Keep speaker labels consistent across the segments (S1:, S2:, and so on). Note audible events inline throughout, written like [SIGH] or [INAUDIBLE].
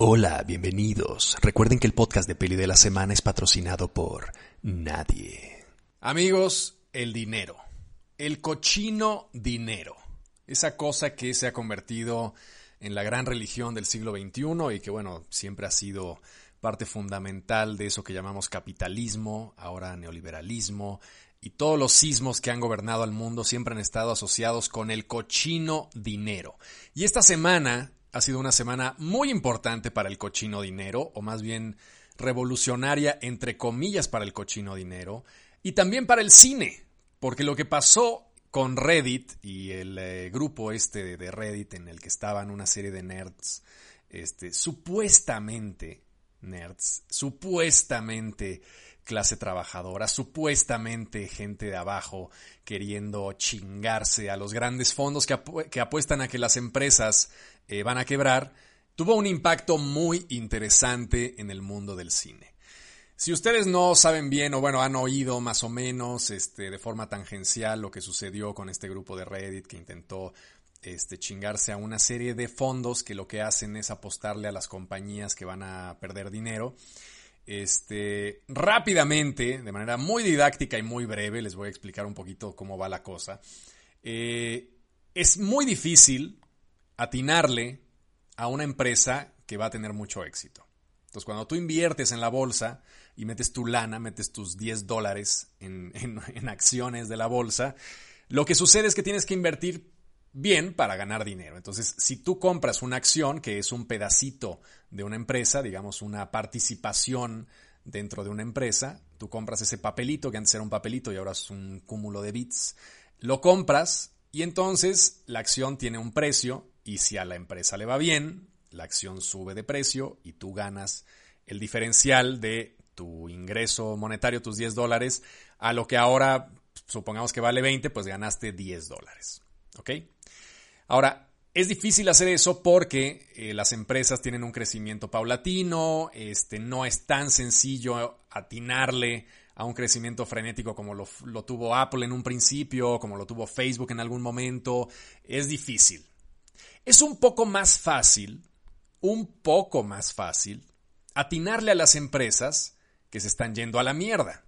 S1: Hola, bienvenidos. Recuerden que el podcast de Peli de la Semana es patrocinado por nadie.
S2: Amigos, el dinero. El cochino dinero. Esa cosa que se ha convertido en la gran religión del siglo XXI y que, bueno, siempre ha sido parte fundamental de eso que llamamos capitalismo, ahora neoliberalismo, y todos los sismos que han gobernado al mundo siempre han estado asociados con el cochino dinero. Y esta semana ha sido una semana muy importante para el cochino dinero, o más bien revolucionaria entre comillas para el cochino dinero, y también para el cine, porque lo que pasó con Reddit y el eh, grupo este de Reddit en el que estaban una serie de nerds, este, supuestamente nerds, supuestamente clase trabajadora, supuestamente gente de abajo queriendo chingarse a los grandes fondos que, que apuestan a que las empresas eh, van a quebrar, tuvo un impacto muy interesante en el mundo del cine. Si ustedes no saben bien o bueno, han oído más o menos este, de forma tangencial lo que sucedió con este grupo de Reddit que intentó este, chingarse a una serie de fondos que lo que hacen es apostarle a las compañías que van a perder dinero. Este, rápidamente, de manera muy didáctica y muy breve, les voy a explicar un poquito cómo va la cosa. Eh, es muy difícil atinarle a una empresa que va a tener mucho éxito. Entonces, cuando tú inviertes en la bolsa y metes tu lana, metes tus 10 dólares en, en acciones de la bolsa, lo que sucede es que tienes que invertir bien para ganar dinero. Entonces, si tú compras una acción, que es un pedacito de una empresa, digamos una participación dentro de una empresa, tú compras ese papelito, que antes era un papelito y ahora es un cúmulo de bits, lo compras y entonces la acción tiene un precio y si a la empresa le va bien, la acción sube de precio y tú ganas el diferencial de tu ingreso monetario, tus 10 dólares, a lo que ahora supongamos que vale 20, pues ganaste 10 dólares. ¿Ok? Ahora, es difícil hacer eso porque eh, las empresas tienen un crecimiento paulatino, este, no es tan sencillo atinarle a un crecimiento frenético como lo, tuvo Apple en un principio, como lo tuvo Facebook en algún momento. Es difícil. Es un poco más fácil, un poco más fácil, atinarle a las empresas que se están yendo a la mierda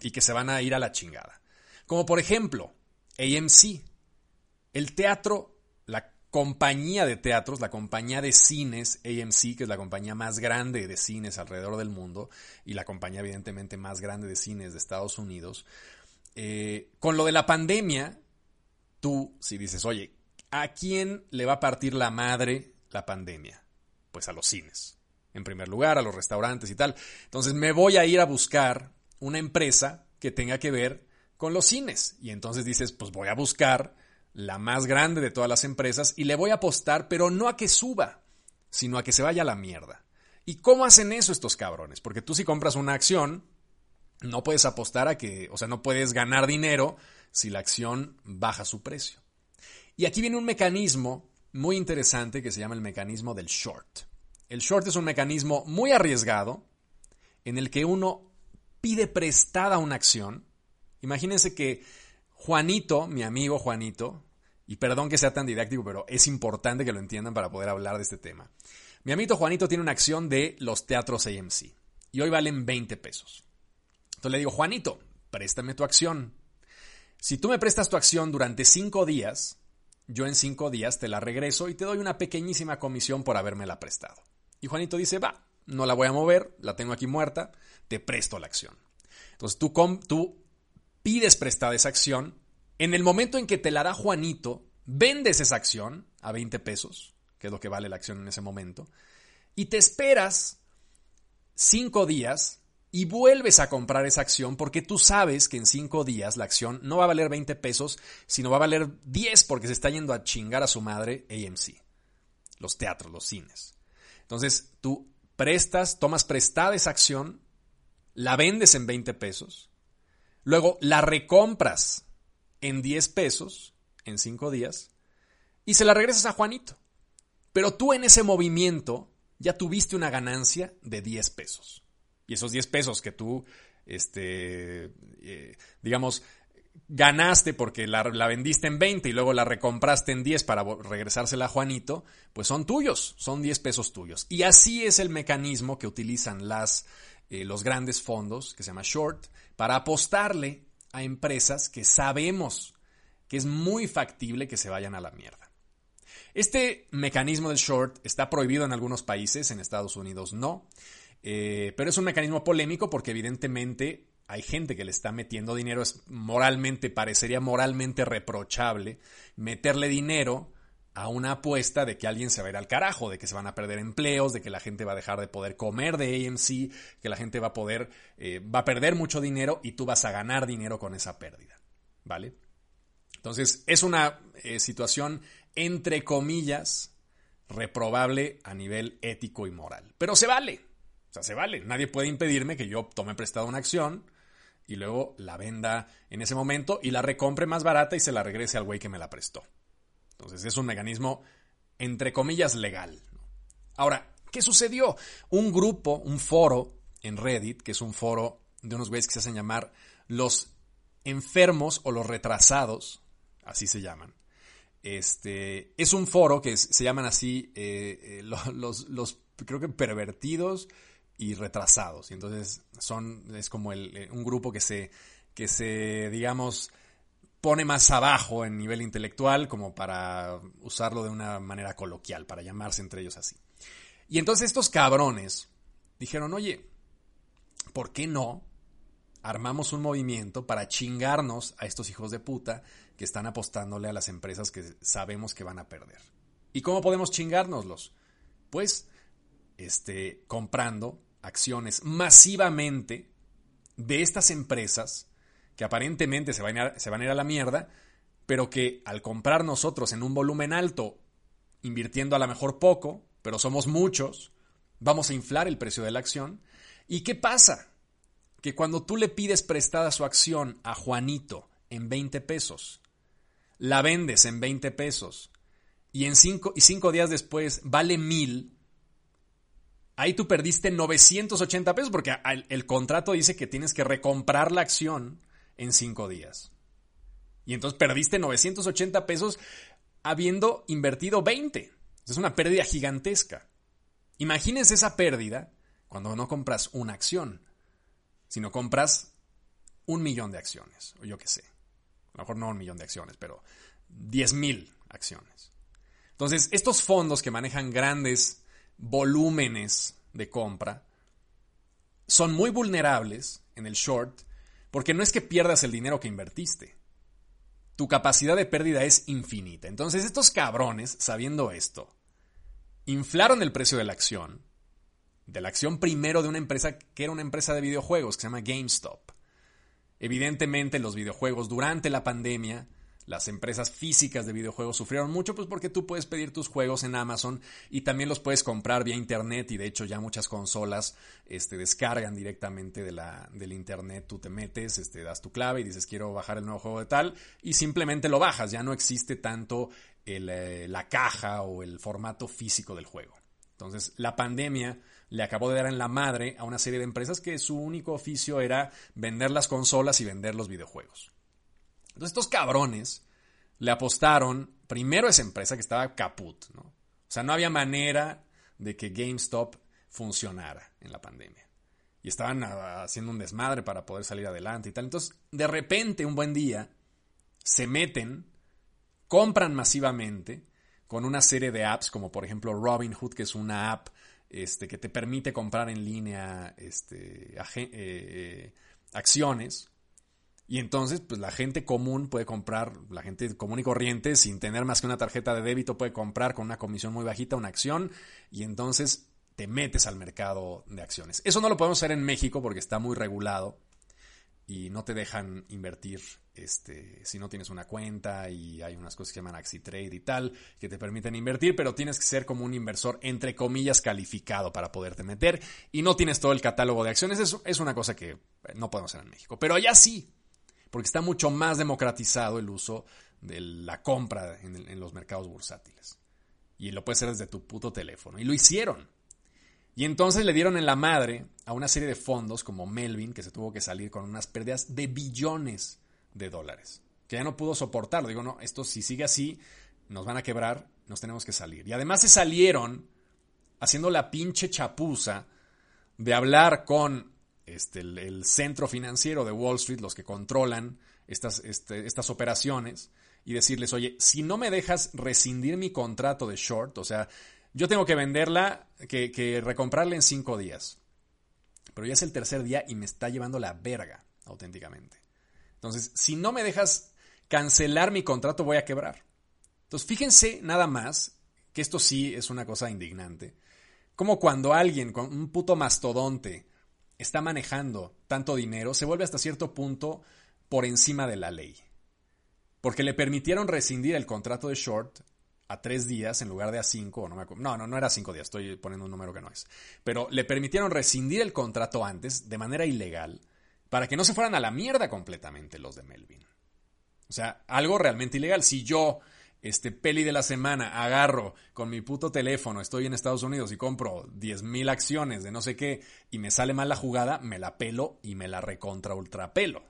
S2: y que se van a ir a la chingada. Como por ejemplo, AMC. El teatro, compañía de teatros, la compañía de cines AMC, que es la compañía más grande de cines alrededor del mundo y la compañía evidentemente más grande de cines de Estados Unidos, eh, con lo de la pandemia, tú si dices, oye, ¿a quién le va a partir la madre la pandemia? Pues a los cines. En primer lugar, a los restaurantes y tal. Entonces me voy a ir a buscar una empresa que tenga que ver con los cines. Y entonces dices, pues voy a buscar la más grande de todas las empresas, y le voy a apostar, pero no a que suba, sino a que se vaya a la mierda. ¿Y cómo hacen eso estos cabrones? Porque tú si compras una acción, no puedes apostar a que, o sea, no puedes ganar dinero si la acción baja su precio. Y aquí viene un mecanismo muy interesante que se llama el mecanismo del short. El short es un mecanismo muy arriesgado en el que uno pide prestada una acción. Imagínense que Juanito, mi amigo Juanito, y perdón que sea tan didáctico, pero es importante que lo entiendan para poder hablar de este tema. Mi amigo Juanito tiene una acción de los teatros AMC y hoy valen 20 pesos. Entonces le digo, Juanito, préstame tu acción. Si tú me prestas tu acción durante 5 días, yo en 5 días te la regreso y te doy una pequeñísima comisión por habérmela prestado. Y Juanito dice, va, no la voy a mover, la tengo aquí muerta, te presto la acción. Entonces tú, tú pides prestada esa acción, en el momento en que te la da Juanito, vendes esa acción a 20 pesos, que es lo que vale la acción en ese momento, y te esperas 5 días y vuelves a comprar esa acción porque tú sabes que en 5 días la acción no va a valer 20 pesos, sino va a valer 10 porque se está yendo a chingar a su madre AMC, los teatros, los cines. Entonces tú prestas, tomas prestada esa acción, la vendes en 20 pesos, Luego la recompras en 10 pesos en 5 días y se la regresas a Juanito. Pero tú en ese movimiento ya tuviste una ganancia de 10 pesos. Y esos 10 pesos que tú, este, eh, digamos, ganaste porque la, vendiste en 20 y luego la recompraste en 10 para regresársela a Juanito, pues son tuyos, son 10 pesos tuyos. Y así es el mecanismo que utilizan las, eh, los grandes fondos, que se llama short, para apostarle a empresas que sabemos que es muy factible que se vayan a la mierda. Este mecanismo del short está prohibido en algunos países, en Estados Unidos no, eh, pero es un mecanismo polémico porque evidentemente hay gente que le está metiendo dinero, es moralmente, parecería moralmente reprochable meterle dinero a una apuesta de que alguien se va a ir al carajo, de que se van a perder empleos, de que la gente va a dejar de poder comer de AMC, que la gente va a poder, eh, va a perder mucho dinero y tú vas a ganar dinero con esa pérdida, ¿vale? Entonces, es una eh, situación, entre comillas, reprobable a nivel ético y moral. Pero se vale, o sea, se vale. Nadie puede impedirme que yo tome prestado una acción y luego la venda en ese momento y la recompre más barata y se la regrese al güey que me la prestó. Entonces es un mecanismo, entre comillas, legal. Ahora, ¿qué sucedió? Un grupo, un foro en Reddit, que es un foro de unos güeyes que se hacen llamar los enfermos o los retrasados, así se llaman. Este, es un foro que se llaman así eh, eh, los, los, creo que pervertidos y retrasados. Y entonces son, es como eh, un grupo que se, que se, digamos, pone más abajo en nivel intelectual como para usarlo de una manera coloquial, para llamarse entre ellos así. Y entonces estos cabrones dijeron, oye, ¿por qué no armamos un movimiento para chingarnos a estos hijos de puta que están apostándole a las empresas que sabemos que van a perder? ¿Y cómo podemos chingárnoslos? Pues este, comprando acciones masivamente de estas empresas que aparentemente se van, a, se van a ir a la mierda, pero que al comprar nosotros en un volumen alto, invirtiendo a lo mejor poco, pero somos muchos, vamos a inflar el precio de la acción. ¿Y qué pasa? Que cuando tú le pides prestada su acción a Juanito en 20 pesos, la vendes en 20 pesos y en cinco, y cinco días después vale mil, ahí tú perdiste 980 pesos porque el, contrato dice que tienes que recomprar la acción en cinco días. Y entonces perdiste 980 pesos habiendo invertido 20. Es una pérdida gigantesca. Imagínense esa pérdida cuando no compras una acción, sino compras un millón de acciones, o yo qué sé. A lo mejor no un millón de acciones, pero 10 mil acciones. Entonces, estos fondos que manejan grandes volúmenes de compra, son muy vulnerables en el short porque no es que pierdas el dinero que invertiste. Tu capacidad de pérdida es infinita. Entonces estos cabrones, sabiendo esto, inflaron el precio de la acción, de la acción primero de una empresa que era una empresa de videojuegos que se llama GameStop. Evidentemente los videojuegos durante la pandemia las empresas físicas de videojuegos sufrieron mucho, pues porque tú puedes pedir tus juegos en Amazon y también los puedes comprar vía internet y de hecho ya muchas consolas este, descargan directamente de la, del internet, tú te metes, este, das tu clave y dices quiero bajar el nuevo juego de tal y simplemente lo bajas, ya no existe tanto eh, la caja o el formato físico del juego. Entonces la pandemia le acabó de dar en la madre a una serie de empresas que su único oficio era vender las consolas y vender los videojuegos. Entonces estos cabrones le apostaron primero a esa empresa que estaba caput, ¿no? O sea, no había manera de que GameStop funcionara en la pandemia. Y estaban ah, haciendo un desmadre para poder salir adelante y tal. Entonces, de repente, un buen día, se meten, compran masivamente con una serie de apps, como por ejemplo Robinhood, que es una app este, que te permite comprar en línea este, eh, eh, acciones y entonces, pues la gente común puede comprar, la gente común y corriente, sin tener más que una tarjeta de débito, puede comprar con una comisión muy bajita una acción y entonces te metes al mercado de acciones. Eso no lo podemos hacer en México porque está muy regulado y no te dejan invertir este, si no tienes una cuenta y hay unas cosas que llaman AxiTrade y tal que te permiten invertir, pero tienes que ser como un inversor entre comillas calificado para poderte meter y no tienes todo el catálogo de acciones. Eso es una cosa que no podemos hacer en México, pero allá sí porque está mucho más democratizado el uso de la compra en, los mercados bursátiles. Y lo puedes hacer desde tu puto teléfono. Y lo hicieron. Y entonces le dieron en la madre a una serie de fondos como Melvin, que se tuvo que salir con unas pérdidas de billones de dólares. Que ya no pudo soportarlo. Digo, no, esto si sigue así, nos van a quebrar, nos tenemos que salir. Y además se salieron haciendo la pinche chapuza de hablar con este, el, centro financiero de Wall Street, los que controlan estas, este, estas operaciones, y decirles, oye, si no me dejas rescindir mi contrato de short, o sea, yo tengo que venderla, que, que recomprarla en cinco días. Pero ya es el tercer día y me está llevando la verga, auténticamente. Entonces, si no me dejas cancelar mi contrato, voy a quebrar. Entonces, fíjense nada más, que esto sí es una cosa indignante, como cuando alguien un puto mastodonte está manejando tanto dinero, se vuelve hasta cierto punto por encima de la ley. Porque le permitieron rescindir el contrato de short a tres días en lugar de a cinco, no, me no, no, no era cinco días, estoy poniendo un número que no es. Pero le permitieron rescindir el contrato antes de manera ilegal para que no se fueran a la mierda completamente los de Melvin. O sea, algo realmente ilegal. Si yo este peli de la semana, agarro con mi puto teléfono, estoy en Estados Unidos y compro 10.000 acciones de no sé qué y me sale mal la jugada, me la pelo y me la recontra ultrapelo.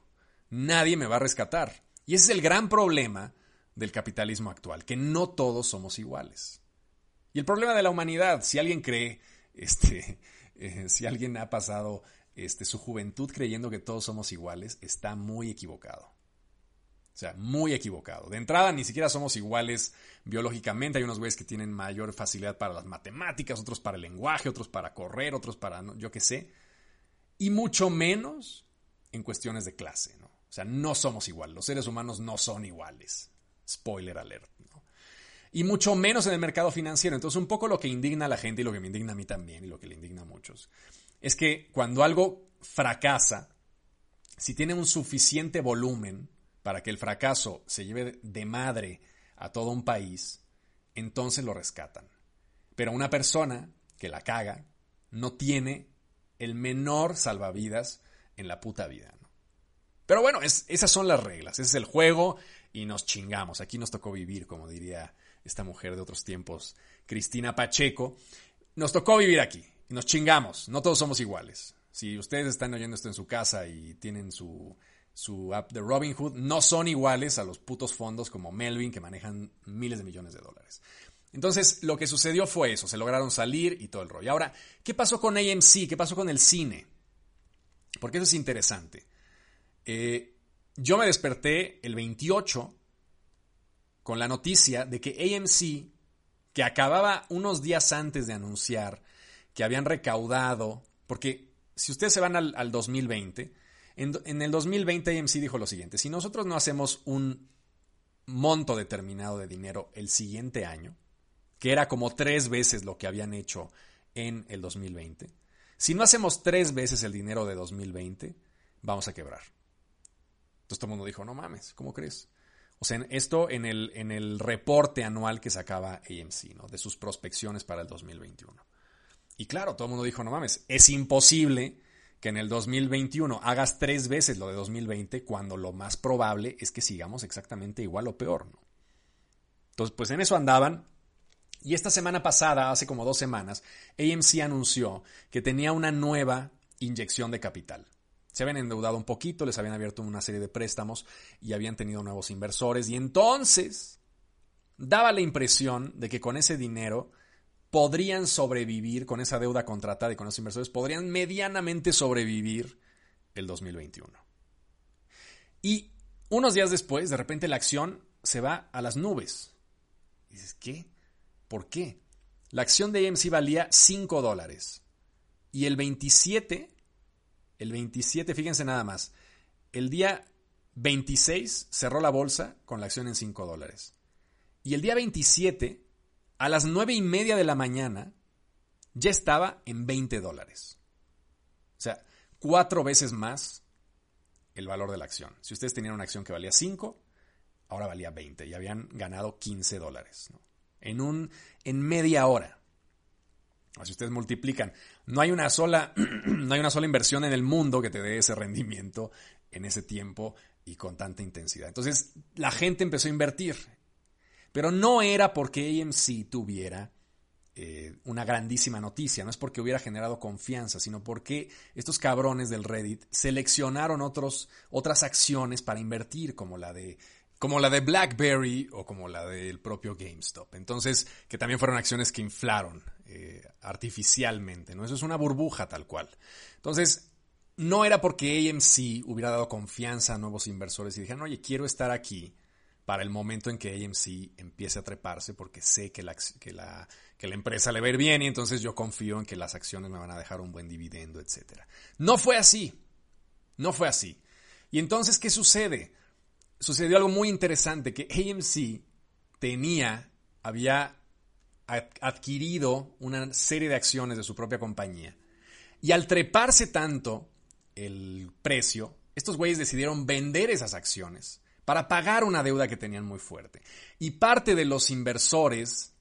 S2: Nadie me va a rescatar. Y ese es el gran problema del capitalismo actual, que no todos somos iguales. Y el problema de la humanidad, si alguien cree, este, [LAUGHS] eh, si alguien ha pasado este, su juventud creyendo que todos somos iguales, está muy equivocado. Sea, muy equivocado. De entrada, ni siquiera somos iguales biológicamente. Hay unos güeyes que tienen mayor facilidad para las matemáticas, otros para el lenguaje, otros para correr, otros para yo qué sé. Y mucho menos en cuestiones de clase, ¿no? O sea, no somos iguales. Los seres humanos no son iguales. Spoiler alert. Y mucho menos en el mercado financiero. Entonces, un poco lo que indigna a la gente y lo que me indigna a mí también y lo que le indigna a muchos es que cuando algo fracasa, si tiene un suficiente volumen, para que el fracaso se lleve de madre a todo un país, entonces lo rescatan. Pero una persona que la caga no tiene el menor salvavidas en la puta vida. Pero bueno, esas son las reglas, ese es el juego y nos chingamos. Aquí nos tocó vivir, como diría esta mujer de otros tiempos, Cristina Pacheco. Nos tocó vivir aquí y nos chingamos. No todos somos iguales. Si ustedes están oyendo esto en su casa y tienen su su app de Robinhood, no son iguales a los putos fondos como Melvin que manejan miles de millones de dólares. Entonces, lo que sucedió fue eso, se lograron salir y todo el rollo. Ahora, ¿qué pasó con AMC? ¿Qué pasó con el cine? Porque eso es interesante. Eh, yo me desperté el 28 con la noticia de que AMC, que acababa unos días antes de anunciar que habían recaudado, porque si ustedes se van al, al 2020, en, el 2020 AMC dijo lo siguiente, si nosotros no hacemos un monto determinado de dinero el siguiente año, que era como tres veces lo que habían hecho en el 2020, si no hacemos tres veces el dinero de 2020, vamos a quebrar. Entonces todo el mundo dijo, no mames, ¿cómo crees? O sea, esto en el, en el reporte anual que sacaba AMC, ¿no? De sus prospecciones para el 2021. Y claro, todo el mundo dijo, no mames, es imposible que en el 2021 hagas tres veces lo de 2020 cuando lo más probable es que sigamos exactamente igual o peor. ¿no? Entonces, pues en eso andaban. Y esta semana pasada, hace como dos semanas, AMC anunció que tenía una nueva inyección de capital. Se habían endeudado un poquito, les habían abierto una serie de préstamos y habían tenido nuevos inversores. Y entonces daba la impresión de que con ese dinero podrían sobrevivir con esa deuda contratada y con los inversores, podrían medianamente sobrevivir el 2021. Y unos días después, de repente la acción se va a las nubes. Dices, ¿qué? ¿Por qué? La acción de AMC valía 5 dólares. Y el 27, el 27, fíjense nada más, el día 26 cerró la bolsa con la acción en 5 dólares. Y el día 27 a las nueve y media de la mañana ya estaba en 20 dólares. O sea, cuatro veces más el valor de la acción. Si ustedes tenían una acción que valía 5, ahora valía 20 y habían ganado 15 dólares. En, un, en media hora. Si ustedes multiplican, no hay, una sola, [CLEARS THROAT] no hay una sola inversión en el mundo que te dé ese rendimiento en ese tiempo y con tanta intensidad. Entonces la gente empezó a invertir pero no era porque AMC tuviera eh, una grandísima noticia. No es porque hubiera generado confianza, sino porque estos cabrones del Reddit seleccionaron otros, otras acciones para invertir, como la de como la de BlackBerry o como la del propio GameStop. Entonces, que también fueron acciones que inflaron eh, artificialmente, ¿no? Eso es una burbuja tal cual. Entonces, no era porque AMC hubiera dado confianza a nuevos inversores y dijeron, oye, quiero estar aquí para el momento en que AMC empiece a treparse porque sé que la, que la, que la empresa le va a ir bien y entonces yo confío en que las acciones me van a dejar un buen dividendo, etc. No fue así. No fue así. Y entonces, ¿qué sucede? sucedió algo muy interesante, que AMC tenía, había adquirido una serie de acciones de su propia compañía. Y al treparse tanto el precio, estos güeyes decidieron vender esas acciones para pagar una deuda que tenían muy fuerte. Y parte de los inversores,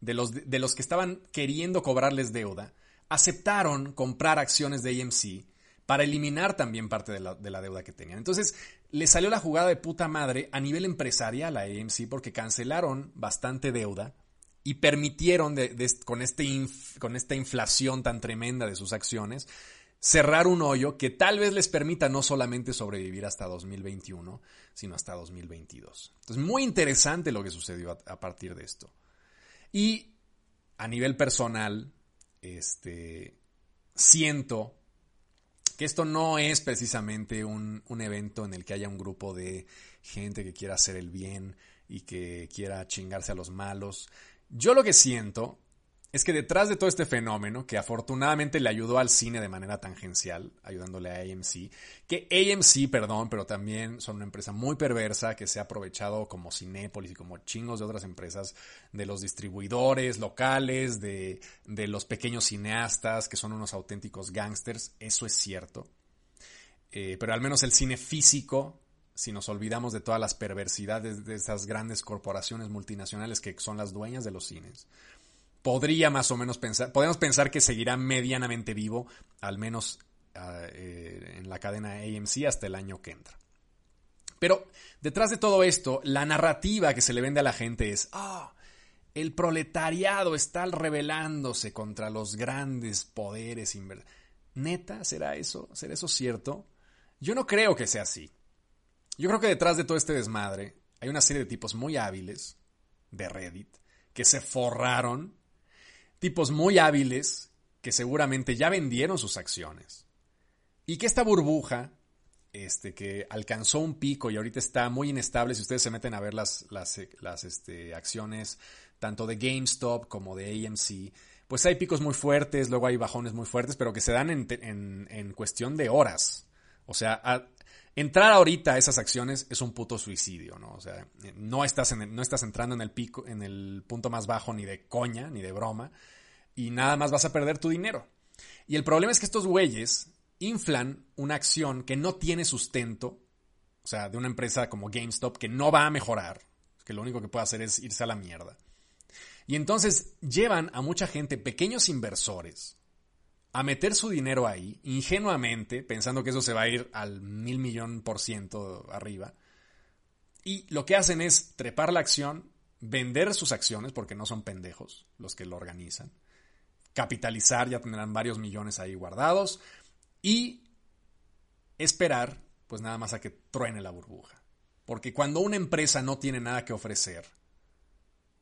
S2: de los, de los que estaban queriendo cobrarles deuda, aceptaron comprar acciones de AMC para eliminar también parte de la, deuda que tenían. Entonces, le salió la jugada de puta madre a nivel empresarial a AMC porque cancelaron bastante deuda y permitieron, con, este con esta inflación tan tremenda de sus acciones, cerrar un hoyo que tal vez les permita no solamente sobrevivir hasta 2021, sino hasta 2022. Entonces, muy interesante lo que sucedió a, partir de esto. Y a nivel personal, este, siento que esto no es precisamente un, un, evento en el que haya un grupo de gente que quiera hacer el bien y que quiera chingarse a los malos. Yo lo que siento es que detrás de todo este fenómeno, que afortunadamente le ayudó al cine de manera tangencial, ayudándole a AMC, que AMC, perdón, pero también son una empresa muy perversa que se ha aprovechado como Cinépolis y como chingos de otras empresas, de los distribuidores locales, de, los pequeños cineastas, que son unos auténticos gangsters, eso es cierto. Eh, pero al menos el cine físico, si nos olvidamos de todas las perversidades de esas grandes corporaciones multinacionales que son las dueñas de los cines, podría más o menos pensar, podemos pensar que seguirá medianamente vivo, al menos ah, eh, en la cadena AMC hasta el año que entra. Pero detrás de todo esto, la narrativa que se le vende a la gente es, ah, el proletariado está rebelándose contra los grandes poderes. ¿Neta? ¿Será eso? ¿Será eso cierto? Yo no creo que sea así. Yo creo que detrás de todo este desmadre hay una serie de tipos muy hábiles de Reddit que se forraron tipos muy hábiles que seguramente ya vendieron sus acciones. Y que esta burbuja, este, que alcanzó un pico y ahorita está muy inestable, si ustedes se meten a ver las, las, las este, acciones tanto de GameStop como de AMC, pues hay picos muy fuertes, luego hay bajones muy fuertes, pero que se dan en, en, cuestión de horas. O sea, entrar ahorita a esas acciones es un puto suicidio, ¿no? O sea, no estás, en no estás entrando en el pico, en el punto más bajo ni de coña, ni de broma y nada más vas a perder tu dinero. Y el problema es que estos güeyes inflan una acción que no tiene sustento, o sea, de una empresa como GameStop que no va a mejorar, que lo único que puede hacer es irse a la mierda. Y entonces llevan a mucha gente, pequeños inversores, a meter su dinero ahí, ingenuamente, pensando que eso se va a ir al mil millón por ciento arriba. Y lo que hacen es trepar la acción, vender sus acciones, porque no son pendejos los que lo organizan, capitalizar, ya tendrán varios millones ahí guardados y esperar pues nada más a que truene la burbuja. Porque cuando una empresa no tiene nada que ofrecer,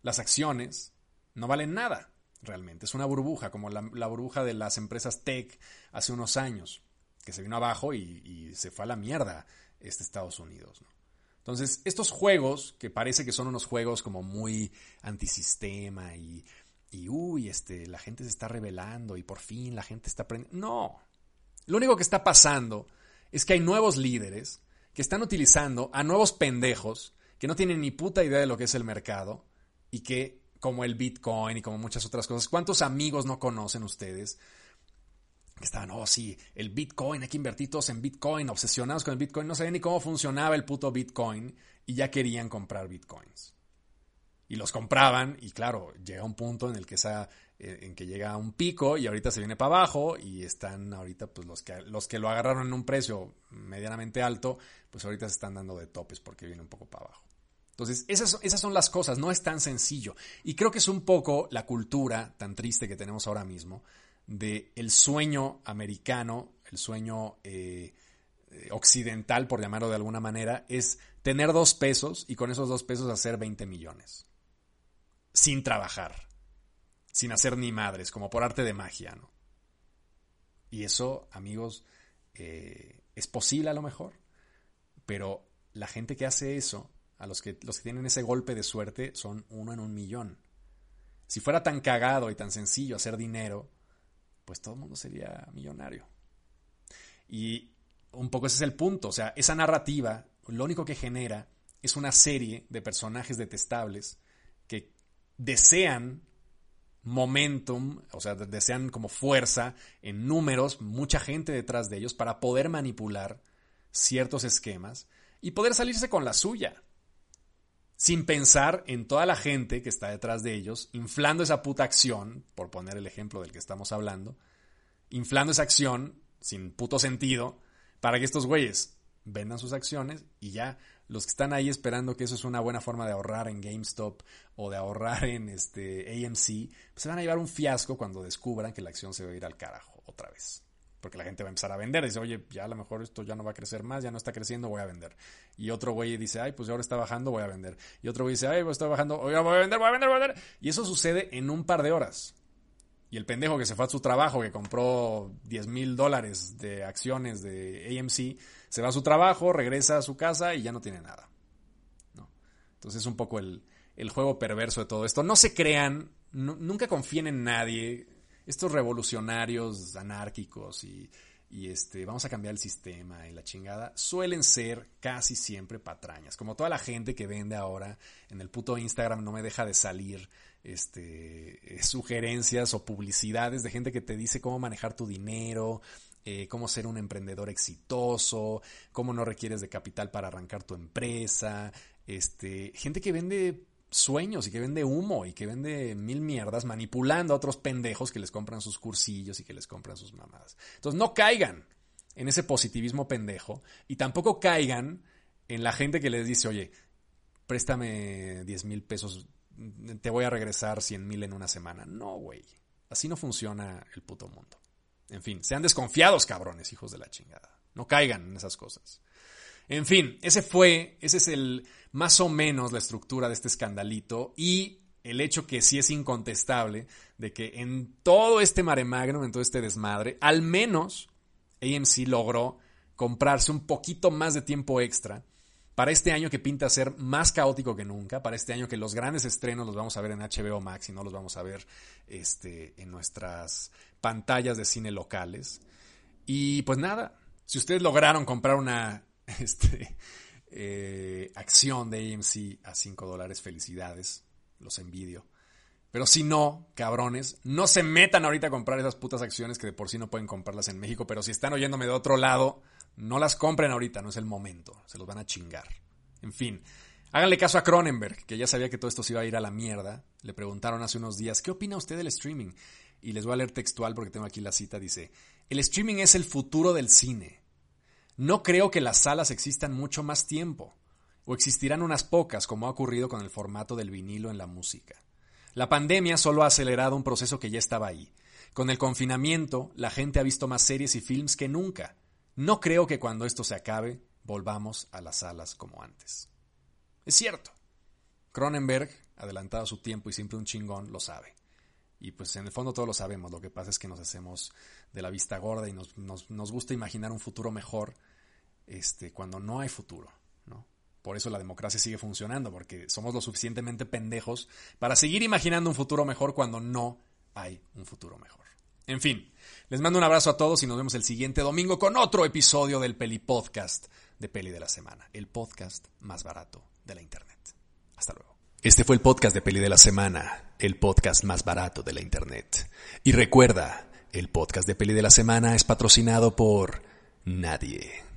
S2: las acciones no valen nada realmente. Es una burbuja, como la, burbuja de las empresas tech hace unos años, que se vino abajo y, se fue a la mierda este Estados Unidos. Entonces, estos juegos, que parece que son unos juegos como muy antisistema y y uy, este, la gente se está revelando y por fin la gente está aprendiendo. No. Lo único que está pasando es que hay nuevos líderes que están utilizando a nuevos pendejos que no tienen ni puta idea de lo que es el mercado y que, como el Bitcoin y como muchas otras cosas, ¿cuántos amigos no conocen ustedes? Que estaban, oh sí, el Bitcoin, hay que invertir todos en Bitcoin, obsesionados con el Bitcoin, no sabían ni cómo funcionaba el puto Bitcoin y ya querían comprar Bitcoins y los compraban y claro, llega un punto en el que esa, eh, en que llega a un pico y ahorita se viene para abajo y están ahorita pues los que los que lo agarraron en un precio medianamente alto, pues ahorita se están dando de topes porque viene un poco para abajo. Entonces, esas, esas son las cosas, no es tan sencillo. Y creo que es un poco la cultura tan triste que tenemos ahora mismo de el sueño americano, el sueño eh, eh, occidental, por llamarlo de alguna manera, es tener dos pesos y con esos dos pesos hacer 20 millones. Sin trabajar, sin hacer ni madres, como por arte de magia, ¿no? Y eso, amigos, eh, es posible a lo mejor, pero la gente que hace eso, a los que, los que tienen ese golpe de suerte, son uno en un millón. Si fuera tan cagado y tan sencillo hacer dinero, pues todo el mundo sería millonario. Y un poco ese es el punto, o sea, esa narrativa lo único que genera es una serie de personajes detestables que desean momentum, o sea, desean como fuerza en números, mucha gente detrás de ellos para poder manipular ciertos esquemas y poder salirse con la suya. Sin pensar en toda la gente que está detrás de ellos, inflando esa puta acción, por poner el ejemplo del que estamos hablando, inflando esa acción sin puto sentido, para que estos güeyes vendan sus acciones y ya los que están ahí esperando que eso es una buena forma de ahorrar en GameStop o de ahorrar en este AMC, pues se van a llevar un fiasco cuando descubran que la acción se va a ir al carajo otra vez. Porque la gente va a empezar a vender. Dice, oye, ya a lo mejor esto ya no va a crecer más, ya no está creciendo, voy a vender. Y otro güey dice, ay, pues ahora está bajando, voy a vender. Y otro güey dice, ay, pues está bajando, voy a vender, voy a vender, voy a vender. Y eso sucede en un par de horas. Y el pendejo que se fue a su trabajo, que compró 10 mil dólares de acciones de AMC, se va a su trabajo, regresa a su casa y ya no tiene nada. Entonces es un poco el, juego perverso de todo esto. No se crean, nunca confíen en nadie. Estos revolucionarios anárquicos y, y este, vamos a cambiar el sistema y la chingada, suelen ser casi siempre patrañas. Como toda la gente que vende ahora en el puto Instagram no me deja de salir este, eh, sugerencias o publicidades de gente que te dice cómo manejar tu dinero, eh, cómo ser un emprendedor exitoso, cómo no requieres de capital para arrancar tu empresa, este, gente que vende sueños y que vende humo y que vende mil mierdas manipulando a otros pendejos que les compran sus cursillos y que les compran sus mamadas. Entonces no caigan en ese positivismo pendejo y tampoco caigan en la gente que les dice, oye, préstame 10 mil pesos, te voy a regresar 100 mil en una semana. No, güey. Así no funciona el puto mundo. En fin, sean desconfiados, cabrones, hijos de la chingada. No caigan en esas cosas. En fin, ese fue, ese es el más o menos la estructura de este escandalito y el hecho que sí es incontestable de que en todo este mare magnum, en todo este desmadre, al menos AMC logró comprarse un poquito más de tiempo extra para este año que pinta ser más caótico que nunca, para este año que los grandes estrenos los vamos a ver en HBO Max y no los vamos a ver este, en nuestras pantallas de cine locales. Y pues nada, si ustedes lograron comprar una [LAUGHS] este, eh, acción de AMC a 5 dólares, felicidades, los envidio. Pero si no, cabrones, no se metan ahorita a comprar esas putas acciones que de por sí no pueden comprarlas en México, pero si están oyéndome de otro lado, no las compren ahorita, no es el momento, se los van a chingar. En fin, háganle caso a Cronenberg, que ya sabía que todo esto se iba a ir a la mierda. Le preguntaron hace unos días, ¿qué opina usted del streaming? Y les voy a leer textual porque tengo aquí la cita, dice, el streaming es el futuro del cine. No creo que las salas existan mucho más tiempo, o existirán unas pocas, como ha ocurrido con el formato del vinilo en la música. La pandemia solo ha acelerado un proceso que ya estaba ahí. Con el confinamiento, la gente ha visto más series y films que nunca, no creo que cuando esto se acabe volvamos a las salas como antes. Es cierto. Cronenberg, adelantado a su tiempo y siempre un chingón, lo sabe. Y pues en el fondo todos lo sabemos. Lo que pasa es que nos hacemos de la vista gorda y nos, nos, gusta imaginar un futuro mejor este, cuando no hay futuro. ¿no? Por eso la democracia sigue funcionando, porque somos lo suficientemente pendejos para seguir imaginando un futuro mejor cuando no hay un futuro mejor. En fin, les mando un abrazo a todos y nos vemos el siguiente domingo con otro episodio del Peli Podcast de Peli de la Semana, el podcast más barato de la Internet. Hasta luego.
S1: Este fue el podcast de Peli de la Semana, el podcast más barato de la Internet. Y recuerda, el podcast de Peli de la Semana es patrocinado por nadie.